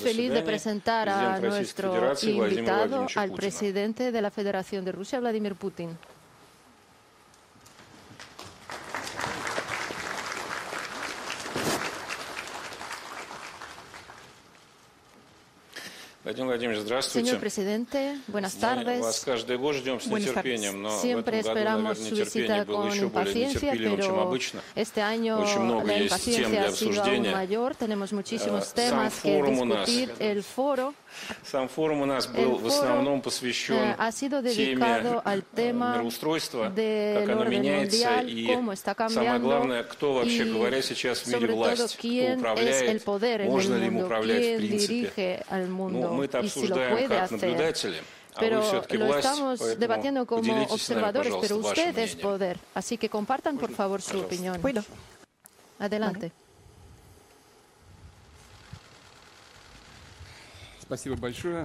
feliz de presentar a nuestro invitado, al presidente de la Federación de Rusia, Vladimir Putin. Владимир Владимирович, здравствуйте. Señor presidente, buenas tardes. Вас каждый год ждем с нетерпением, но Siempre в этом году, наверное, нетерпение было еще более нетерпеливым, чем обычно. Este año Очень много есть тем для обсуждения. Mayor. Tenemos э, temas Сам форум que у нас. El foro, сам форум у нас был в основном посвящен теме al э, мироустройства, как оно меняется, и самое главное, кто, вообще говоря, сейчас в мире власть, кто управляет, можно ли им управлять в принципе. Ну, мы это обсуждаем как наблюдатели, pero lo estamos debatiendo como observadores, pero usted es poder. Así que compartan, por favor, su opinión. Bueno, adelante.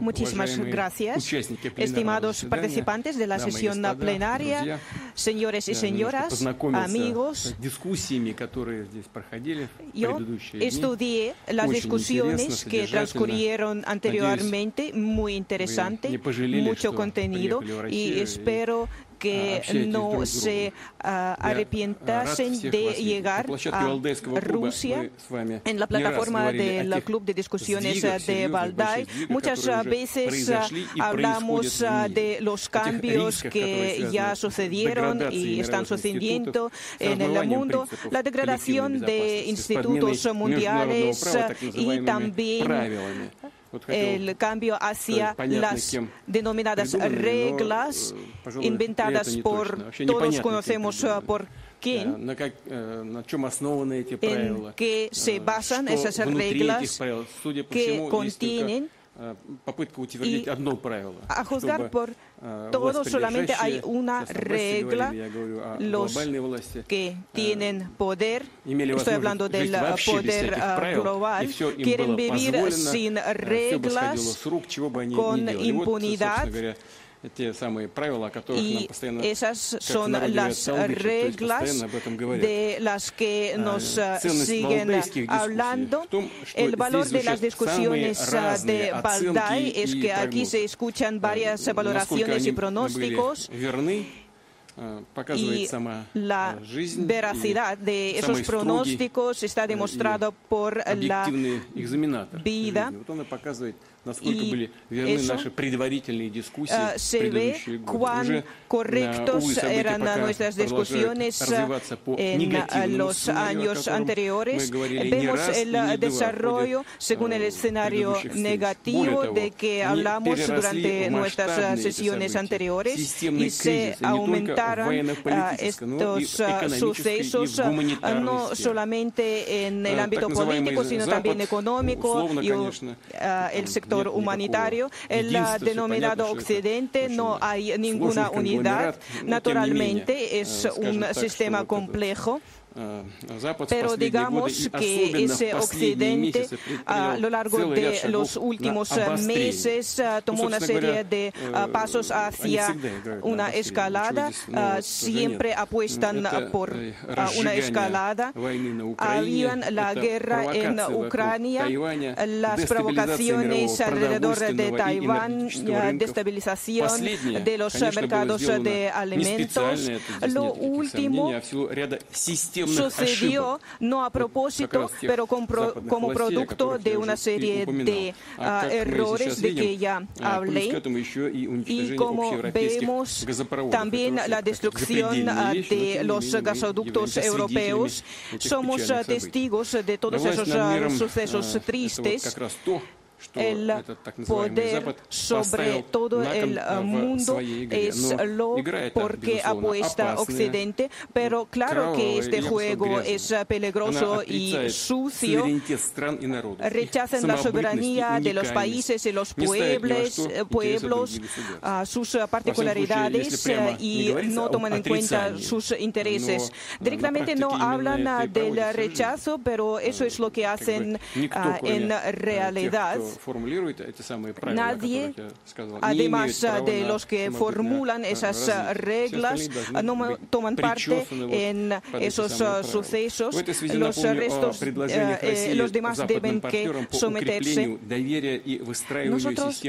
Muchísimas gracias, estimados participantes de la sesión plenaria, señores y señoras, amigos. Yo estudié las discusiones que transcurrieron anteriormente, muy interesante, mucho contenido y espero que no se arrepientasen de llegar a Rusia en la plataforma del Club de Discusiones de Valdai. Muchas veces hablamos de los cambios que ya sucedieron y están sucediendo en el mundo, la degradación de institutos mundiales y también el cambio hacia las denominadas reglas inventadas por todos conocemos por quién, en que se basan esas reglas que contienen y a juzgar por todo solamente hay una regla. Los que tienen poder, estoy hablando del poder global, quieren vivir sin reglas, con impunidad y esas son las reglas de las que nos siguen hablando. El valor de las discusiones de Valdai es que aquí se escuchan varias valoraciones y pronósticos. y la veracidad de esos pronósticos está demostrado por la vida y eso se ve cuán correctos eran nuestras discusiones en los años anteriores. Vemos el desarrollo según el escenario negativo de que hablamos durante nuestras sesiones anteriores y se aumentaron estos sucesos no solamente en el ámbito político, sino también económico y el sector humanitario. El denominado Occidente no hay ninguna unidad. Naturalmente es un sistema complejo. Pero digamos que ese Occidente a lo largo de los últimos meses tomó una serie de pasos hacia una escalada. Siempre apuestan por una escalada. Habían la guerra en Ucrania, las provocaciones alrededor de Taiwán, destabilización de los mercados de alimentos. Lo último sucedió no a propósito, pero como producto de una serie de ah, errores de que ya hablé. Y como vemos también la destrucción ah, de los gasoductos europeos, somos ah, testigos de todos esos sucesos tristes el poder sobre todo el mundo es lo porque apuesta Occidente, pero claro que este juego es peligroso y sucio. Rechazan la soberanía de los países y los pueblos, pueblos sus particularidades y no toman en cuenta sus intereses. Directamente no hablan del rechazo, pero eso es lo que hacen en realidad Nadie, además de los que formulan esas reglas, no toman parte en esos sucesos. Los restos, los demás deben que someterse. Nosotros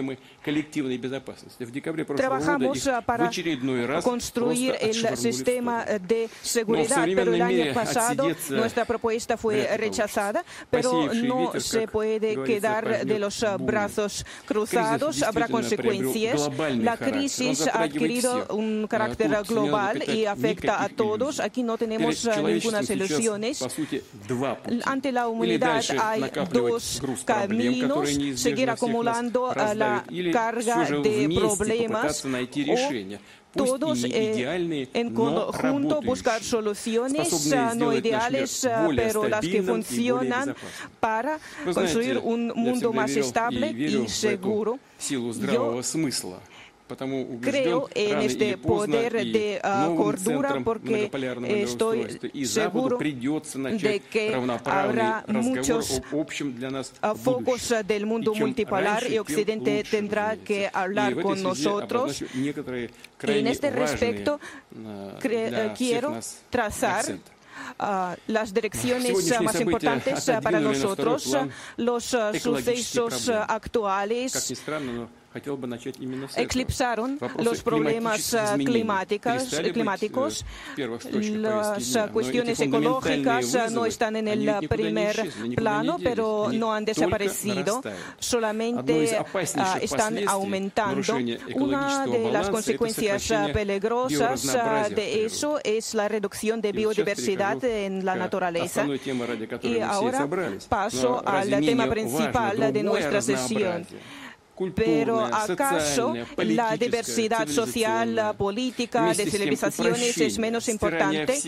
trabajamos para construir el sistema de seguridad, pero el año pasado nuestra propuesta fue rechazada, pero no se puede quedar de los brazos cruzados, habrá consecuencias. La crisis ha adquirido un carácter global y afecta a todos. Aquí no tenemos ninguna soluciones. Ante la humanidad hay dos caminos, seguir acumulando la carga de problemas todos eh, en conjunto buscar soluciones no ideales, pero las que funcionan para construir un mundo más estable y seguro. Yo Creo en este poder de cordura porque estoy seguro de que habrá muchos focos del mundo multipolar y Occidente tendrá que hablar con nosotros. En este respecto, quiero trazar las direcciones más importantes para nosotros, los sucesos actuales eclipsaron los problemas climáticos, climáticos. Las cuestiones ecológicas no están en el primer plano, pero no han desaparecido, solamente están aumentando. Una de las consecuencias peligrosas de eso es la reducción de biodiversidad en la naturaleza. Y ahora paso al tema principal de nuestra sesión. Pero ¿acaso la diversidad social, política, de civilizaciones es menos importante?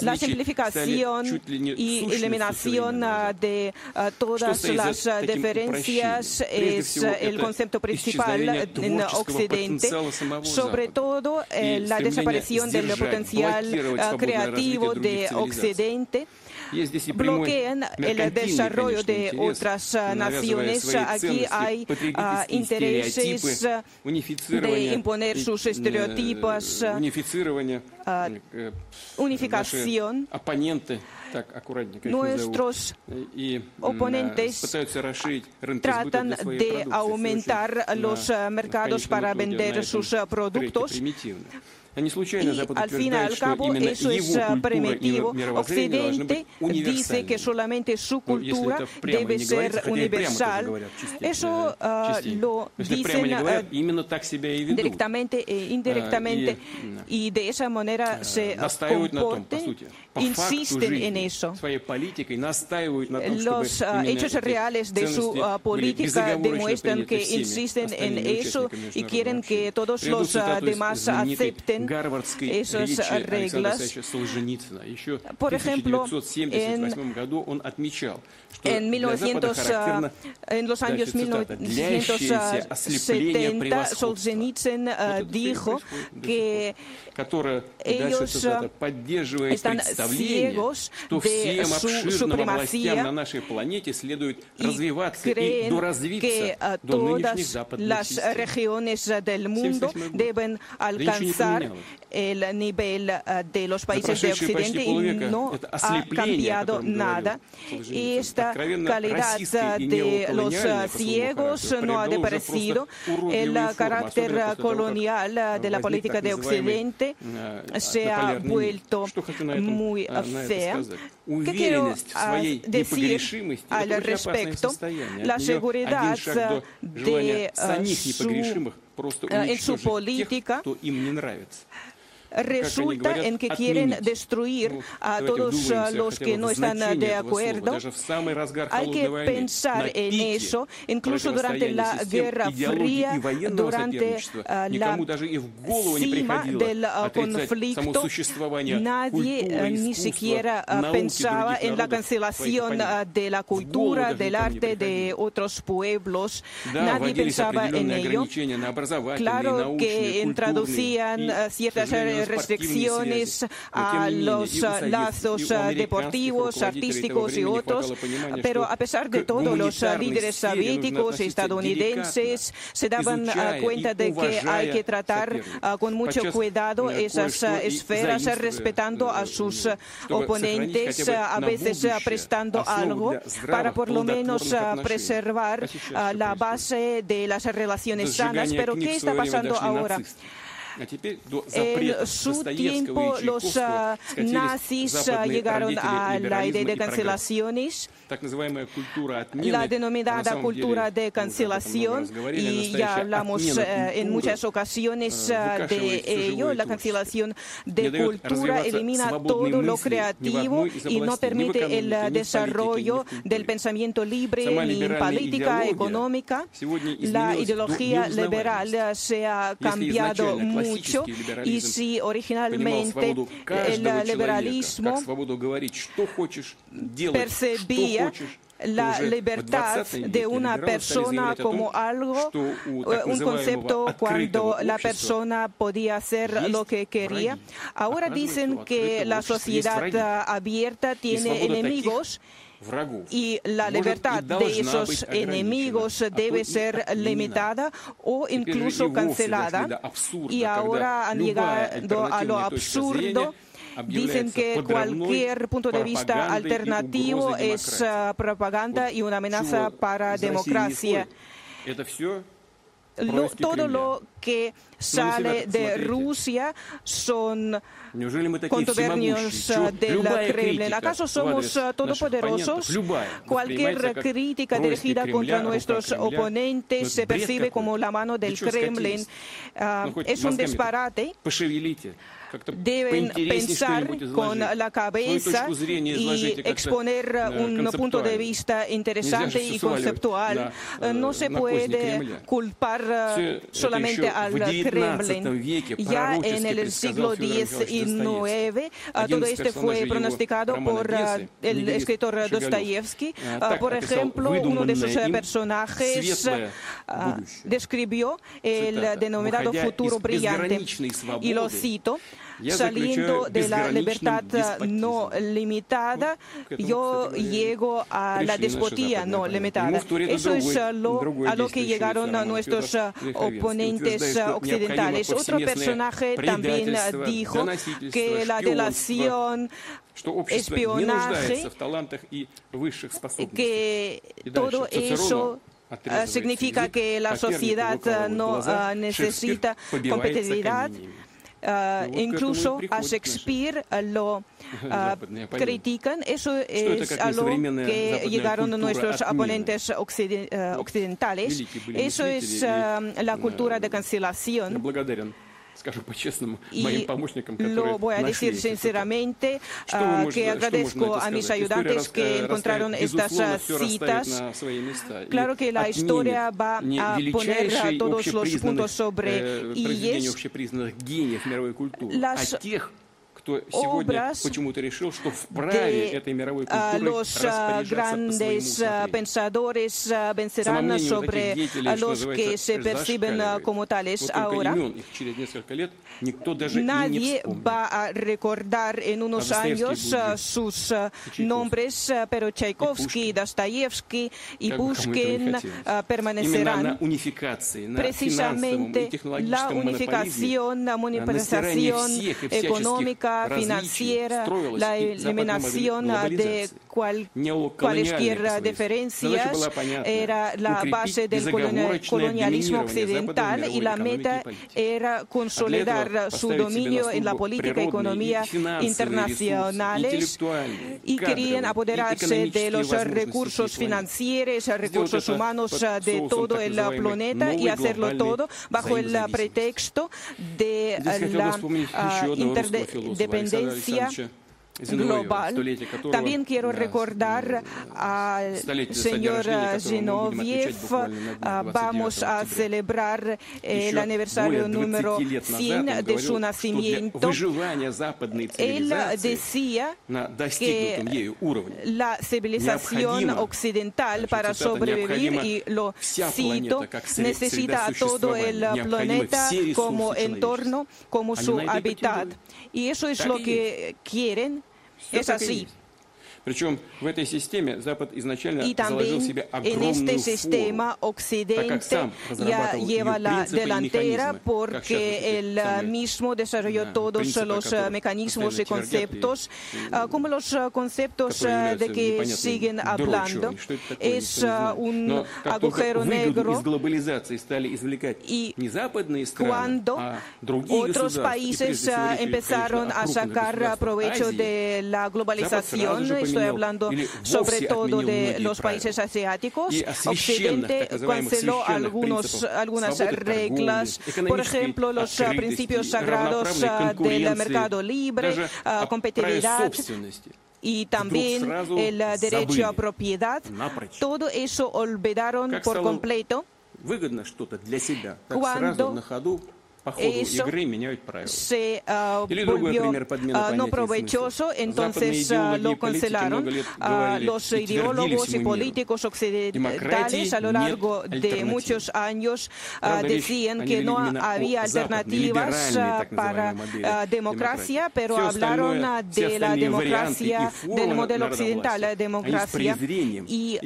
La simplificación y eliminación de todas las diferencias es el concepto principal en Occidente, sobre todo la desaparición del potencial creativo de Occidente bloquean el desarrollo de otras naciones. Aquí hay intereses de imponer sus estereotipos, unificación. Nuestros oponentes tratan de aumentar los mercados para vender sus productos y al fin y al cabo eso es primitivo. Occidente dice que solamente su cultura debe ser universal. Eso lo dicen directamente e indirectamente. y de esa manera se comporten, insisten en eso. Los hechos reales de su política demuestran que insisten en eso y quieren que todos los demás acepten esas reglas. Por ejemplo, en, en, 1900, en los años 1970, Solzhenitsyn dijo que ellos están ciegos de su supremacía y creen que todas las regiones del mundo deben alcanzar el nivel de los países de Occidente y no ha cambiado nada. Y esta calidad de los ciegos no ha desaparecido. El carácter colonial de la política de Occidente se ha vuelto muy fea. ¿Qué quiero decir al respecto? La seguridad de su просто э, уничтожить en тех, кто им не нравится. Resulta en que quieren destruir a todos los que no están de acuerdo. Hay que pensar en eso, incluso durante la Guerra Fría, durante la cima del conflicto, nadie ni siquiera pensaba en la cancelación de la cultura, del arte de otros pueblos. Nadie pensaba en ello. Claro que introducían ciertas restricciones a los lazos deportivos, artísticos y otros, pero a pesar de todo, los líderes soviéticos y estadounidenses se daban cuenta de que hay que tratar con mucho cuidado esas esferas, respetando a sus oponentes, a veces prestando algo para por lo menos preservar la base de las relaciones sanas. Pero ¿qué está pasando ahora? En su tiempo los nazis llegaron a la idea de cancelaciones. La denominada cultura de cancelación, y ya hablamos en muchas ocasiones de ello, la cancelación de cultura elimina todo lo creativo y no permite el desarrollo del pensamiento libre ni política económica. La ideología liberal se ha cambiado mucho y si originalmente el liberalismo percibía la libertad de una persona como algo, eh, un concepto cuando la persona podía hacer lo que quería. Ahora dicen que la sociedad abierta tiene enemigos y la libertad de esos enemigos debe ser limitada o incluso cancelada. Y ahora han llegado a lo absurdo Dicen que cualquier punto de vista alternativo es propaganda y una amenaza para la democracia. todo lo que sale de Rusia son contubernios ah, del Kremlin. ¿Acaso somos ah, todopoderosos? Cualquier crítica dirigida contra nuestros oponentes se percibe como la mano del Kremlin. es un disparate deben pensar con la cabeza y exponer un punto de vista interesante y conceptual. No se puede culpar solamente al Kremlin. Ya en el siglo XIX, todo esto fue pronosticado por el escritor Dostoyevsky. Por ejemplo, uno de sus personajes describió el denominado futuro brillante. Y lo cito saliendo de la libertad no limitada, yo llego a la despotía no limitada. Eso es a lo que llegaron nuestros oponentes occidentales. Otro personaje también dijo que la delación espionaje, que todo eso significa que la sociedad no necesita competitividad Uh, incluso a Shakespeare lo uh, critican. Eso es a lo que llegaron nuestros oponentes occidentales. Eso es la cultura de cancelación y lo voy a decir sinceramente que agradezco a mis ayudantes que encontraron estas citas. Claro que la historia va a poner todos los puntos sobre IES. Las obras de los grandes pensadores vencerán sobre los que se perciben como tales ahora. Nadie va a recordar en unos años sus nombres, pero Tchaikovsky, Dostoyevsky y Pushkin permanecerán. Precisamente la unificación, la monetización económica, financiera, la eliminación de cualquier diferencias era la base del colonialismo occidental y la meta era consolidar su dominio en la política y economía internacionales y querían apoderarse de los recursos financieros, recursos humanos de todo el planeta y hacerlo todo bajo el pretexto de la interdependencia global. También quiero recordar al señor Zinoviev. Vamos a celebrar el aniversario número 100 de su nacimiento. Él decía que la civilización occidental para sobrevivir, y lo cito, necesita a todo el planeta como entorno, como su hábitat. Y eso es lo que quieren es así. Y también en este sistema Occidente ya lleva la delantera porque él mismo desarrolló todos los mecanismos y conceptos, como los conceptos de que siguen hablando. Es un agujero negro y cuando otros países empezaron a sacar provecho de la globalización, estoy hablando sobre todo de los países asiáticos. Occidente canceló algunos, algunas reglas, por ejemplo, los principios sagrados del mercado libre, competitividad y también el derecho a propiedad. Todo eso olvidaron por completo. cuando eso se uh, volvió uh, no provechoso, entonces uh, lo cancelaron. los ideólogos y políticos occidentales a lo largo de muchos años decían que no había alternativas para democracia, pero hablaron de la democracia, del modelo occidental, la democracia, y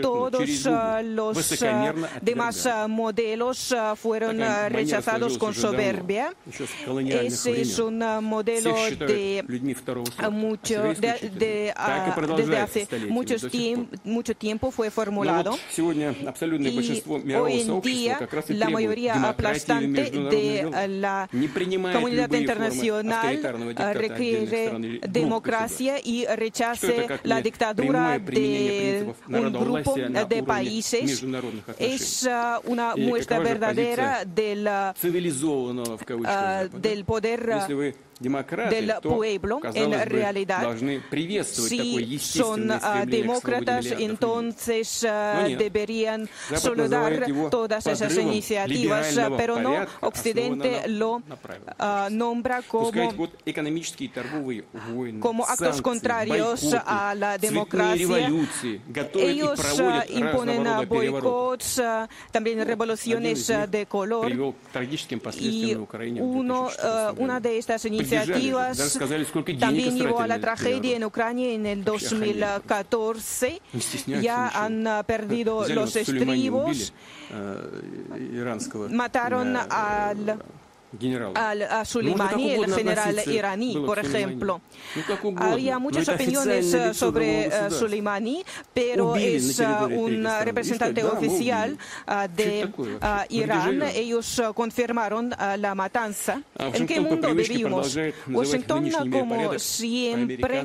todos los demás modelos fueron rechazados con soberbia. Ese es un modelo de mucho, de, ah, desde hace mucho tiempo, mucho tiempo fue formulado. Y hoy en día la mayoría aplastante de la comunidad internacional requiere democracia y rechace la dictadura de un grupo de países. Es una muestra verdadera del цивилизованного в кавычках Запада, del poder если вы del pueblo en realidad. Si son demócratas, entonces deberían saludar todas esas iniciativas, pero no Occidente lo nombra como, como actos contrarios a la democracia. Ellos imponen boicots, también revoluciones de color. Y uno, una de estas iniciativas iniciativas también llevó a la tragedia en Ucrania en el 2014. Ya han perdido los estribos. Mataron al al, a Soleimani, el general iraní, por ejemplo. Había muchas opiniones sobre Soleimani, pero es un representante oficial de Irán. Ellos confirmaron la matanza. ¿En qué mundo vivimos? Washington, como siempre,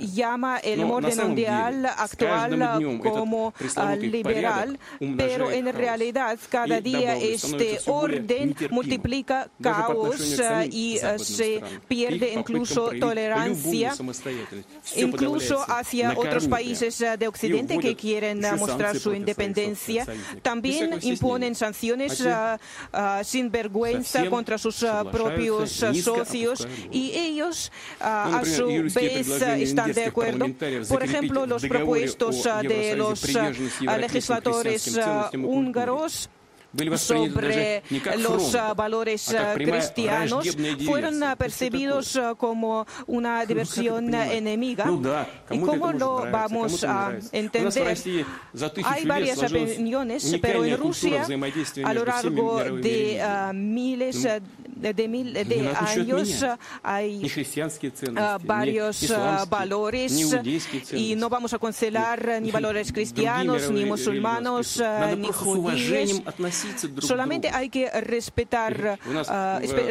llama el orden mundial actual como liberal, pero en realidad cada día este orden multiplica caos y se pierde incluso tolerancia, incluso hacia otros países de Occidente que quieren mostrar su independencia. También imponen sanciones sin vergüenza contra sus propios socios y ellos a su vez están de acuerdo. Por ejemplo, los propuestos de los legisladores húngaros sobre los valores cristianos fueron percibidos como una diversión enemiga. ¿Y cómo lo vamos a entender? Hay varias opiniones, pero en Rusia, a lo largo de miles de, mil, de años hay varios valores y no vamos a cancelar ni valores cristianos, ni musulmanos, ni judíos. Solamente hay que respetar,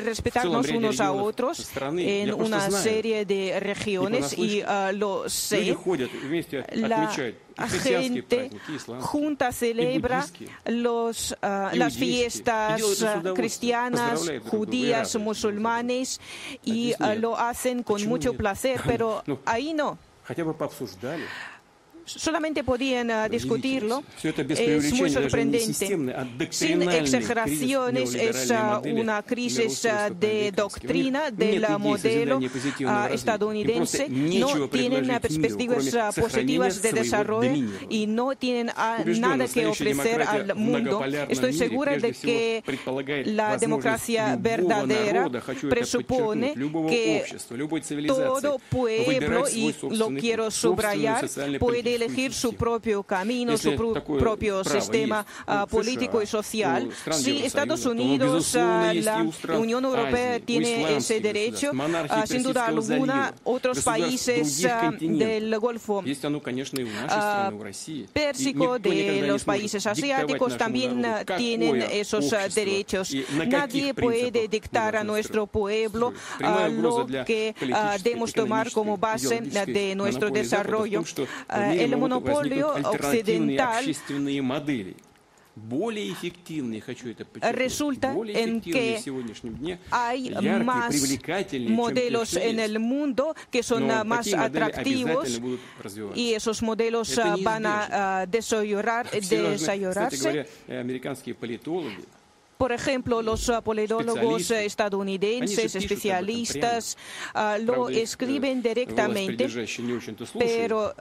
respetarnos unos a otros en una serie de regiones y lo sé. La, gente junta celebra los, uh, las fiestas cristianas, judías, musulmanes y uh, lo hacen con mucho placer, pero ahí no solamente podían uh, discutirlo. Es muy sorprendente. Sin exageraciones, es uh, una crisis uh, de doctrina del modelo estadounidense. No tienen perspectivas positivas de desarrollo y no tienen nada que ofrecer al mundo. Estoy segura de que la democracia verdadera presupone que todo pueblo, y lo quiero subrayar, puede elegir su propio camino, su propio sistema uh, político y social. Si Estados Unidos, uh, la Unión Europea tiene ese derecho, uh, sin duda alguna, otros países del Golfo Pérsico, de los países asiáticos, también tienen esos derechos. Nadie puede dictar a nuestro pueblo lo que debemos tomar como base de nuestro desarrollo el monopolio occidental resulta en que hay más modelos en el mundo que son más atractivos y esos modelos van a desarrollarse. Por ejemplo, los politólogos estadounidenses, especialistas, lo escriben directamente, pero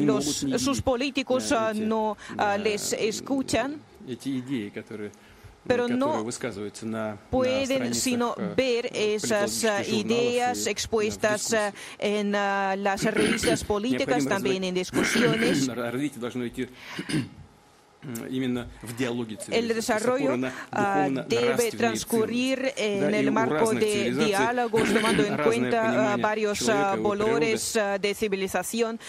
los, sus políticos no les escuchan. pero no pueden sino ver esas ideas expuestas en las revistas políticas, también en discusiones. El desarrollo debe transcurrir en el marco de diálogos, tomando en cuenta varios valores de civilización.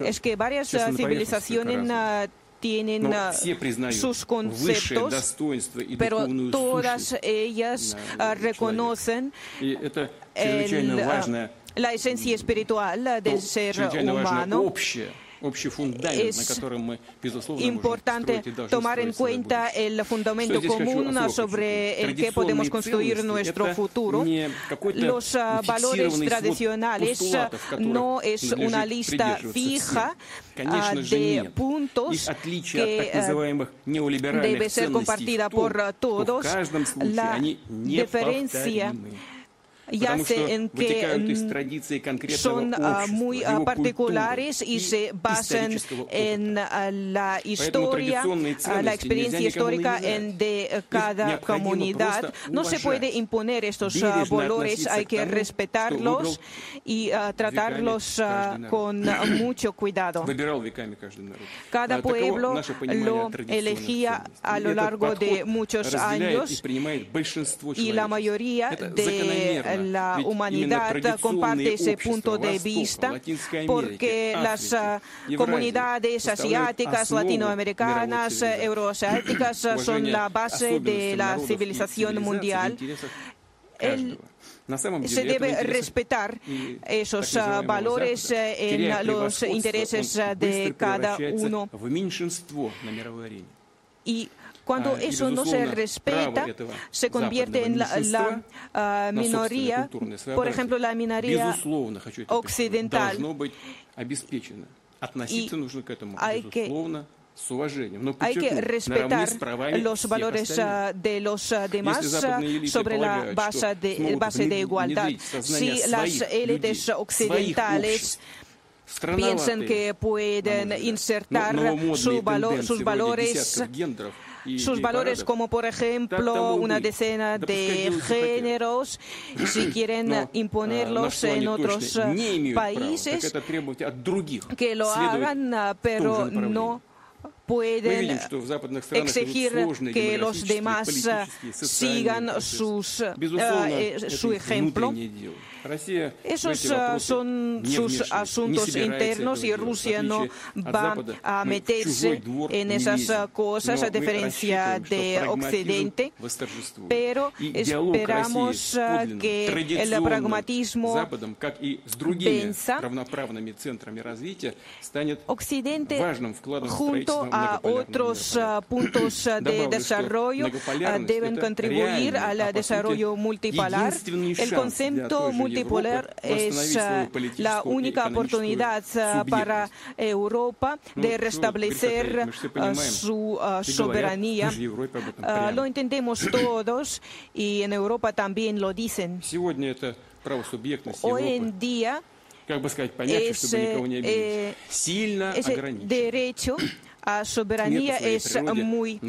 Es que varias civilizaciones tienen sus conceptos, pero todas ellas reconocen la esencia espiritual del ser humano es importante tomar en cuenta el fundamento común sobre el que podemos construir nuestro futuro. Los valores tradicionales no es una lista fija de puntos que debe ser compartida por todos. La diferencia yace en que son muy particulares y se basan en la historia, la experiencia histórica de cada comunidad. No se puede imponer estos valores, hay que respetarlos y tratarlos con mucho cuidado. Cada pueblo lo elegía a lo largo de muchos años y la mayoría de la humanidad comparte ese punto de vista porque las ah, comunidades asiáticas, latinoamericanas, euroasiáticas son la base de la civilización mundial. se debe respetar esos ah, valores eh, en los intereses de cada uno. Y cuando eso no se respeta, se convierte en la, ah, minoría, por ejemplo, la minoría occidental. Y hay que hay que respetar los valores ah, de los ah, demás sobre la base de, base de igualdad. Si las élites occidentales piensan que pueden insertar su sus valores sus valores como por ejemplo una decena de géneros, si quieren imponerlos en otros países, que lo hagan, pero no pueden exigir que los demás sigan sus, su ejemplo. Esos son sus asuntos internos y Rusia no va a meterse en esas cosas a diferencia de Occidente, pero esperamos que el pragmatismo venza. Occidente, junto a otros puntos de desarrollo, deben contribuir al desarrollo multipolar. El concepto multipolar es la única oportunidad para Europa de restablecer su soberanía. Lo entendemos todos y en Europa también lo dicen. Hoy en día es, ese derecho a soberanía es muy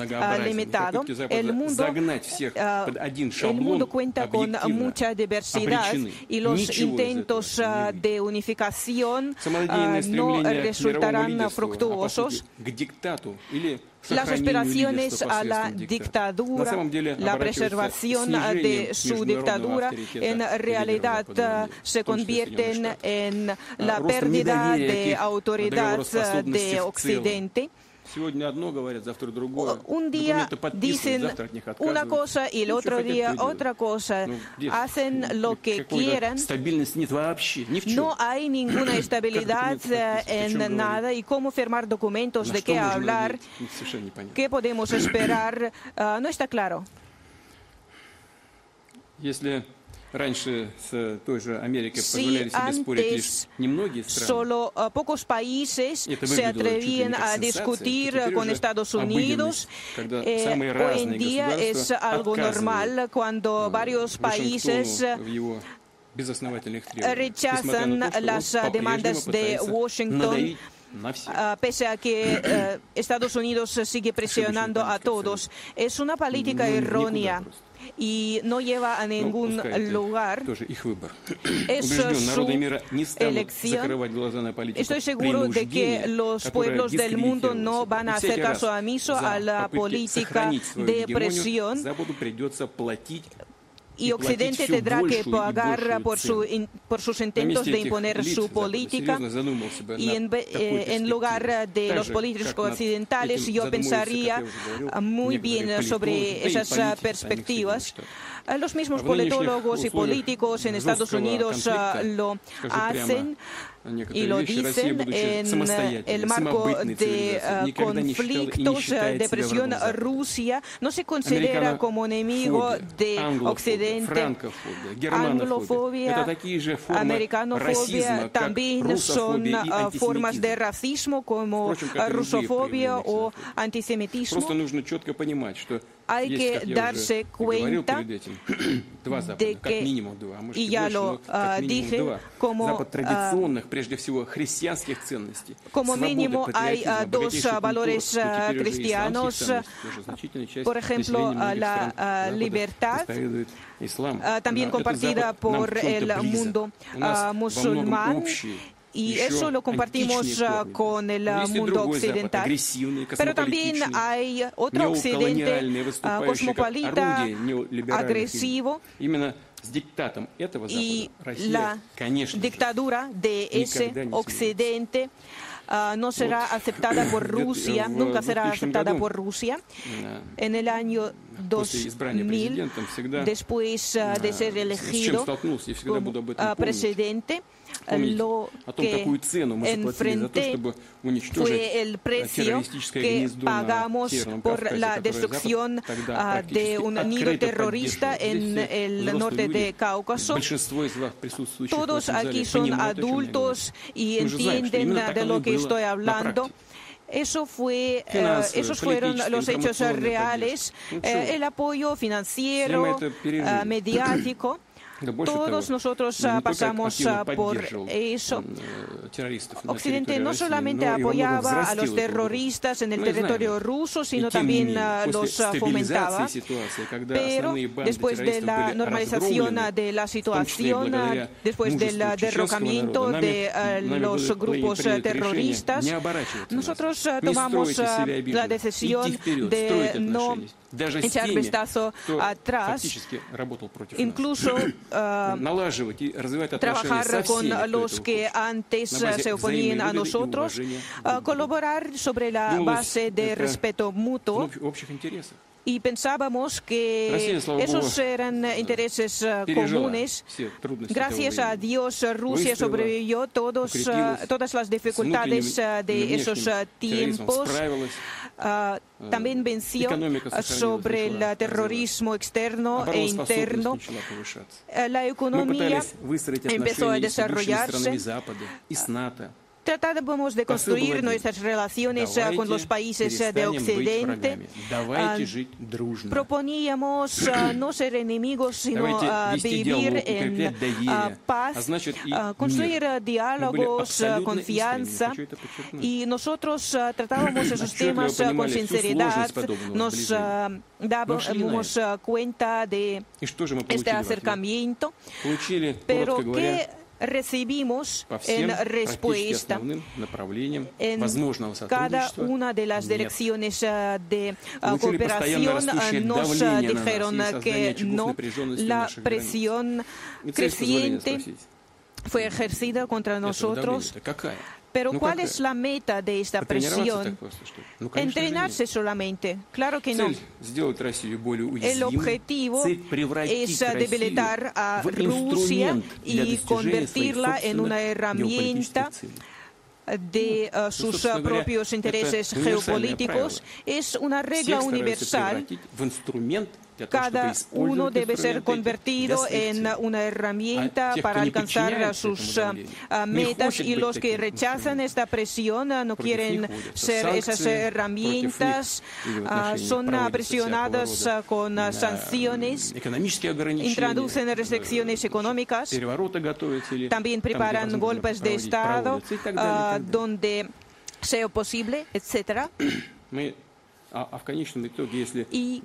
limitado. El mundo, el mundo cuenta con mucha diversidad y los intentos de unificación no resultarán fructuosos las aspiraciones a la dictadura, la preservación de su dictadura, en realidad se convierten en la pérdida de autoridad de Occidente. Un día dicen una cosa y el otro día otra cosa. Hacen lo que quieran. No hay ninguna estabilidad en nada. ¿Y cómo firmar documentos? ¿De qué hablar? ¿Qué podemos esperar? No está claro. Si antes solo pocos países se atrevían a discutir con Estados Unidos, hoy en día es algo normal cuando varios países rechazan las demandas de Washington pese a que Estados Unidos sigue presionando a todos. Es una política errónea y no lleva a ningún lugar. Es su elección. Estoy seguro de que los pueblos del mundo no van a hacer caso omiso a la política de presión y Occidente tendrá que pagar por, su, por sus intentos de imponer su política y en, eh, en, lugar de los políticos occidentales yo pensaría muy bien sobre esas perspectivas. Los mismos politólogos y políticos en Estados Unidos lo hacen y lo dicen en el marco de conflictos de presión. Rusia no se considera como enemigo de Occidente. Anglofobia, americanofobia también son formas de racismo como rusofobia o antisemitismo hay que darse cuenta de que, y ya lo dije, como, como mínimo hay dos valores cristianos, por ejemplo, la libertad, también compartida por el mundo musulmán y eso lo compartimos con el mundo occidental. Pero también hay otro occidente cosmopolita, agresivo, y la dictadura de ese occidente no será aceptada por Rusia, nunca será aceptada por Rusia. En el año 2000, después de ser elegido como presidente, lo que enfrenté fue el precio que pagamos por la destrucción de un nido terrorista en el norte de Cáucaso. Todos aquí son adultos y entienden de lo que estoy hablando. Eso fue, esos fueron los hechos reales, el apoyo financiero, mediático Todos nosotros pasamos por eso. Occidente no solamente apoyaba a los terroristas en el territorio ruso, sino también los fomentaba. Pero después de la normalización de la situación, después del derrocamiento de los grupos terroristas, nosotros tomamos la decisión de no echar vistazo atrás, incluso trabajar con los que antes se oponían a nosotros, colaborar sobre la base de respeto mutuo y pensábamos que esos eran intereses comunes. Gracias a Dios, Rusia sobrevivió todos, todas las dificultades de esos tiempos. También venció sobre el terrorismo externo e interno. La economía empezó a desarrollarse tratábamos de construir nuestras relaciones con los países de Occidente. Proponíamos no ser enemigos, sino vivir en paz, construir diálogos, confianza. Y nosotros tratábamos esos temas con sinceridad. Nos dábamos cuenta de este acercamiento. Pero ¿qué recibimos en respuesta. en cada una de las direcciones de cooperación nos dijeron que no, la presión creciente fue ejercida contra nosotros pero ¿cuál es la meta de esta presión? Entrenarse solamente. Claro que no. El objetivo es debilitar a Rusia y convertirla en una herramienta de uh, sus uh, propios intereses geopolíticos. Es una regla universal cada uno debe ser convertido en una herramienta para alcanzar sus ah, metas y los que rechazan esta presión ah, no quieren ser esas herramientas, ah, son presionadas con sanciones, introducen restricciones económicas, también preparan golpes de Estado donde sea posible, etcétera. Y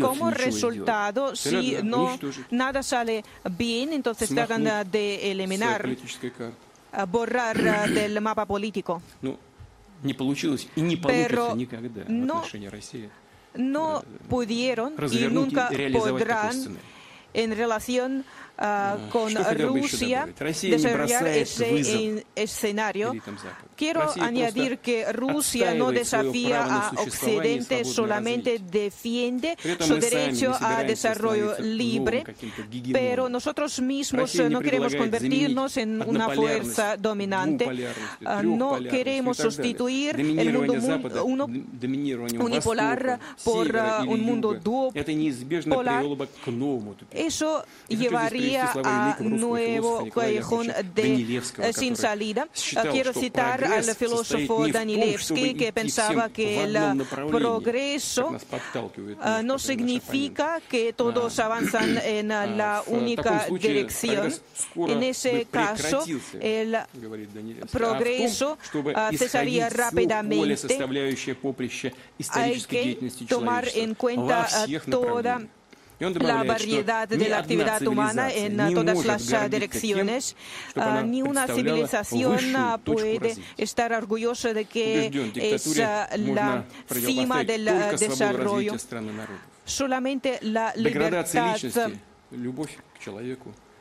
como resultado, si no nada sale bien, entonces tratan de eliminar, borrar del mapa político. Pero no, no pudieron y nunca podrán en relación con Rusia desarrollar ese escenario. Quiero añadir que Rusia no desafía a Occidente, solamente defiende su derecho a desarrollo libre, pero nosotros mismos no queremos convertirnos en una fuerza dominante. No queremos sustituir el mundo unipolar por un mundo duopolar. Eso llevaría a nuevo callejón de, sin salida. Quiero citar al filósofo Danilevsky que pensaba que el progreso no significa que todos avanzan en la única dirección. En ese caso, el progreso cesaría rápidamente. Hay que tomar en cuenta toda la variedad de la actividad humana en todas las direcciones. Ni una civilización puede estar orgullosa de que es la cima del desarrollo. Solamente la libertad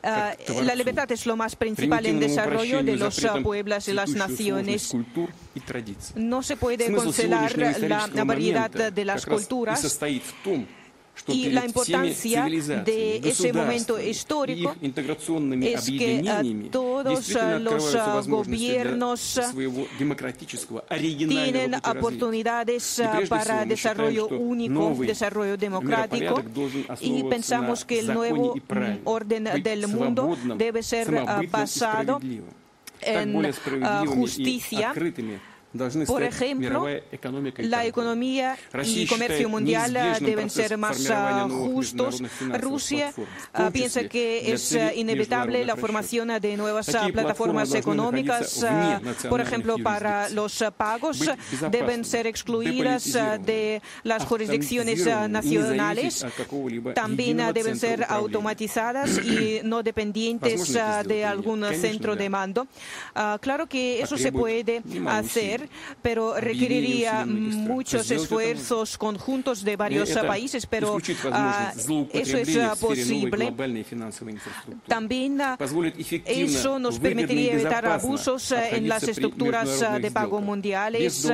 la libertad es lo más principal en desarrollo de los pueblos y las naciones. No se puede cancelar la variedad de las culturas y la importancia de ese momento histórico es que todos los gobiernos tienen oportunidades para desarrollo único, desarrollo democrático. y pensamos que el nuevo orden del mundo debe ser basado en justicia Por ejemplo, la economía y comercio mundial deben ser más justos. Rusia piensa que es inevitable la formación de nuevas plataformas económicas, por ejemplo, para los pagos, deben ser excluidas de las jurisdicciones nacionales, también deben ser automatizadas y no dependientes de algún centro de mando. Claro que eso se puede hacer, pero requeriría muchos esfuerzos conjuntos de varios países, pero eso es posible. También eso nos permitiría evitar abusos en las estructuras de pago mundiales.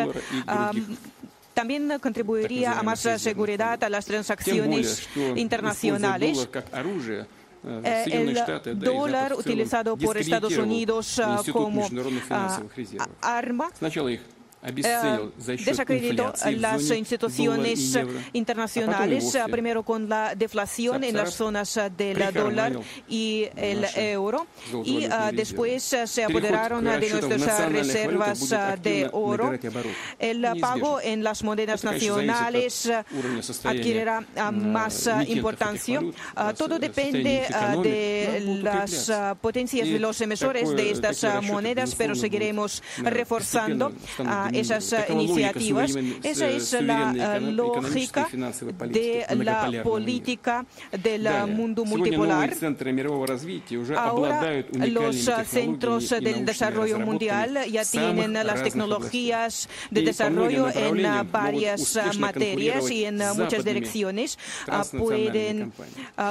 También contribuiría a más seguridad a las transacciones internacionales. El dólar utilizado por Estados Unidos como arma desacreditó las instituciones internacionales, primero con la deflación en las zonas del dólar y el euro, y después se apoderaron de nuestras reservas de oro. El pago en las monedas nacionales adquirirá más importancia. Todo depende de las potencias de los emisores de estas monedas, pero seguiremos reforzando esas iniciativas. Esa es la lógica de la política del mundo multipolar. Ahora los centros del desarrollo mundial ya tienen las tecnologías de desarrollo en varias materias y en muchas direcciones. Pueden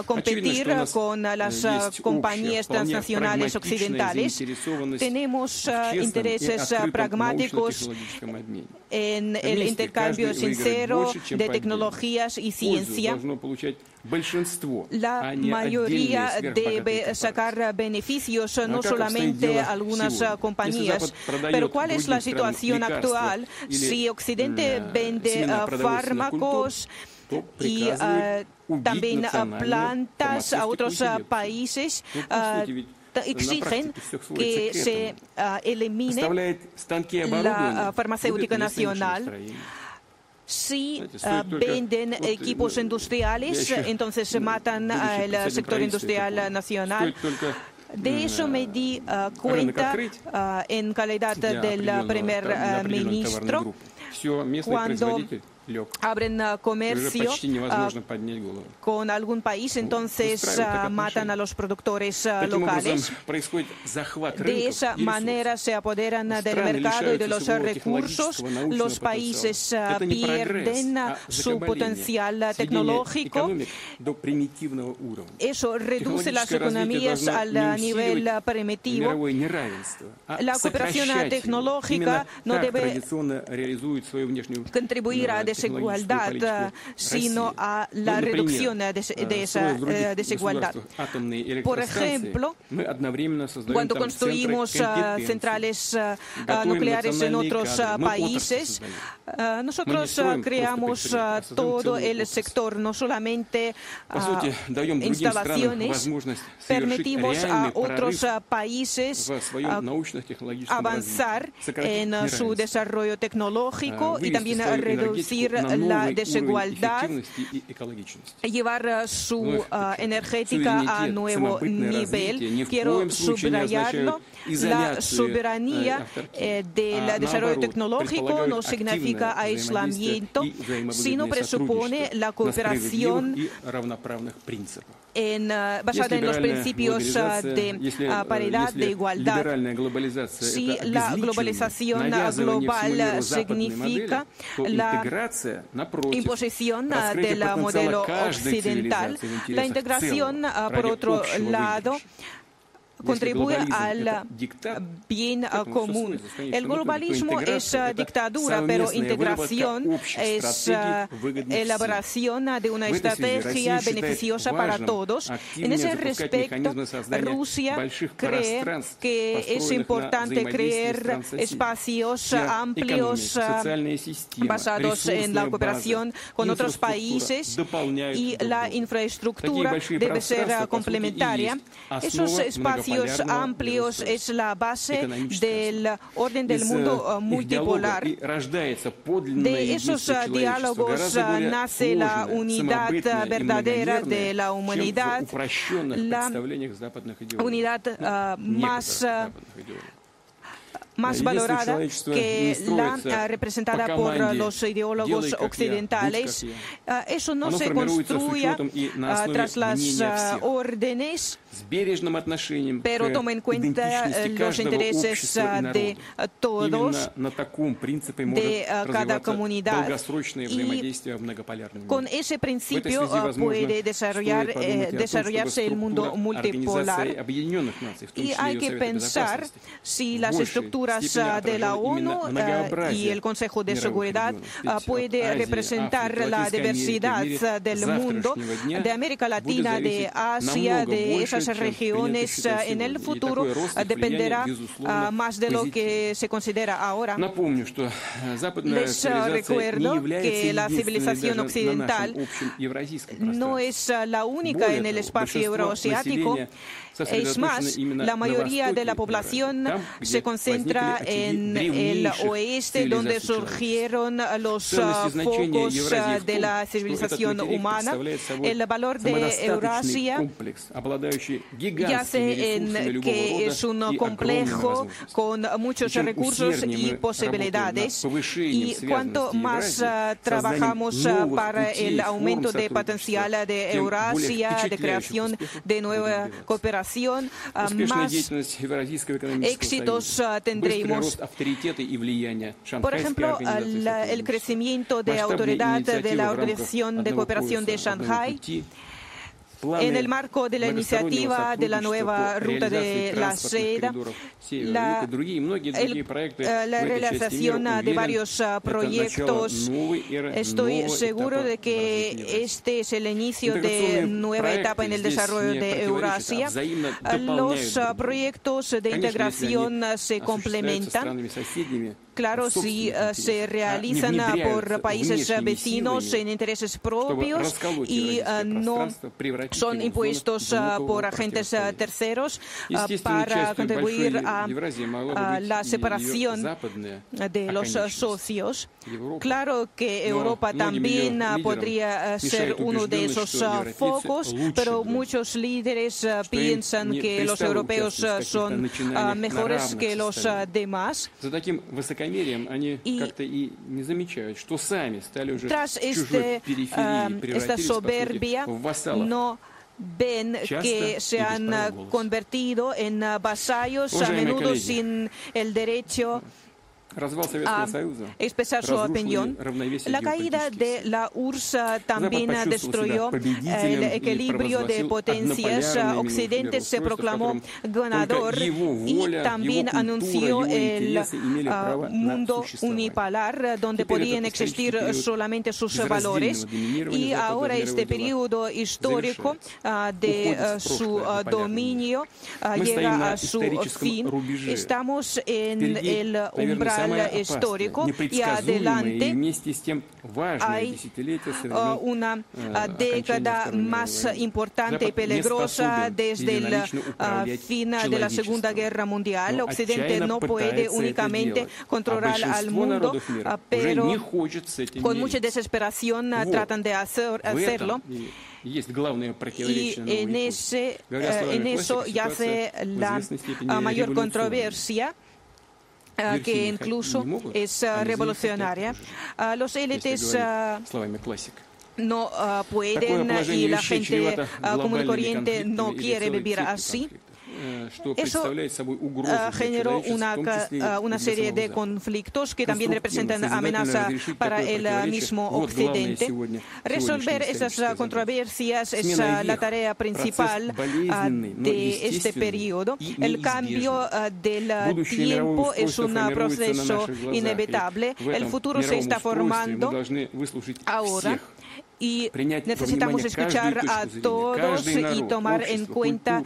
competir con las compañías transnacionales occidentales. Tenemos intereses pragmáticos en el intercambio sincero de tecnologías y ciencia. La mayoría debe sacar beneficios, no solamente algunas compañías. Pero ¿cuál es la situación actual si Occidente vende fármacos y también plantas a otros países? Exigen que se elimine la farmacéutica nacional. si venden equipos industriales, entonces se matan al sector industrial nacional. De eso me di cuenta en calidad del primer ministro cuando abren comercio con algún país, entonces matan a los productores locales. De esa manera se apoderan del mercado y de los recursos. Los países pierden su potencial tecnológico. Eso reduce las economías al nivel primitivo. La cooperación tecnológica no debe contribuir a desigualdad, sino a la reducción de, esa desigualdad. Por ejemplo, cuando construimos centrales nucleares en otros países, nosotros creamos todo el sector, no solamente instalaciones, permitimos a otros países avanzar en su desarrollo tecnológico y también reducir la desigualdad, llevar su energética a nuevo nivel. Quiero subrayarlo. La soberanía del desarrollo tecnológico no significa aislamiento, sino presupone la cooperación en, basada en los principios de paridad, de igualdad. Si la globalización global significa la imposición del modelo occidental, la integración, por otro lado, contribuye al bien común. El globalismo es dictadura, pero integración es elaboración de una estrategia beneficiosa para todos. En ese respecto, Rusia cree que es importante crear espacios amplios basados en la cooperación con otros países y la infraestructura debe ser complementaria. Esos espacios espacios amplios es la base del orden del mundo multipolar. De esos diálogos nace la unidad verdadera de la humanidad, la unidad más más valorada que la representada por los ideólogos occidentales. Eso no se construye tras las órdenes pero toma en cuenta los intereses de todos, de cada comunidad. Y con ese principio puede desarrollar, desarrollarse el mundo multipolar. Y hay que pensar si las estructuras de la ONU y el Consejo de Seguridad puede representar la diversidad del mundo, de América Latina, de Asia, de esas regiones en el futuro dependerá más de lo que se considera ahora. Les recuerdo que la civilización occidental no es la única en el espacio euroasiático. Es más, la mayoría de la población se concentra en el oeste, donde surgieron los focos de la civilización humana. El valor de Eurasia yace en que es un complejo con muchos recursos y posibilidades. Y cuanto más trabajamos para el aumento de potencial de Eurasia, de creación de nueva cooperación, más éxitos tendremos. Por ejemplo, el crecimiento de autoridad de la Organización de Cooperación de Shanghai en el marco de la iniciativa de la nueva ruta de la seda, la, eh, la realización de varios ah, proyectos. Estoy seguro de que este es el inicio de nueva etapa en el desarrollo de Eurasia. Los ah, proyectos de integración se complementan Claro, si uh, se realizan uh, por países vecinos en intereses propios y uh, no son impuestos por agentes terceros para contribuir a, la separación de los socios. Claro que Europa también podría ser uno de esos focos, pero muchos líderes piensan que los europeos son mejores que los demás высокомерием они как-то и не замечают, что сами стали уже tras este, uh, esta soberbia, no ven que se han convertido en vasallos a menudo sin el derecho a expresar su opinión. La caída de la URSS también destruyó el equilibrio de potencias. Occidente se proclamó ganador y también anunció el mundo unipolar donde podían existir solamente sus valores. Y ahora este periodo histórico de su dominio llega a su fin. Estamos en el umbral histórico y adelante hay una década más importante y peligrosa desde el fin de la Segunda Guerra Mundial. Occidente no puede únicamente controlar al mundo, pero con mucha desesperación tratan de hacerlo. Y en, ese, en eso yace la mayor controversia que incluso es revolucionaria. Los élites no pueden y la gente común y corriente no quiere vivir así. Eso generó una, una serie de conflictos que también representan amenaza para el mismo Occidente. Resolver esas controversias es la tarea principal de este periodo. El cambio del tiempo es un proceso inevitable. El futuro se está formando ahora y necesitamos escuchar a todos y tomar en cuenta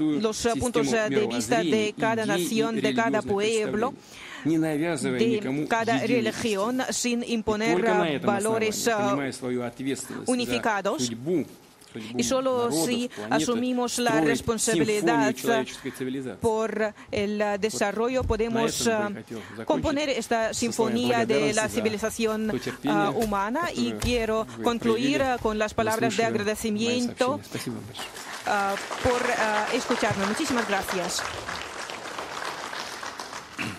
los puntos de vista de cada nación, de cada pueblo de cada religión sin imponer valores unificados y solo si asumimos la responsabilidad por el desarrollo podemos э, componer esta sinfonía de la civilización humana. Y quiero concluir eh, con las palabras de agradecimiento э, por э, escucharnos. Muchísimas gracias.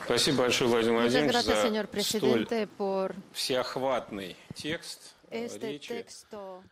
Muchas gracias, señor presidente, por este texto.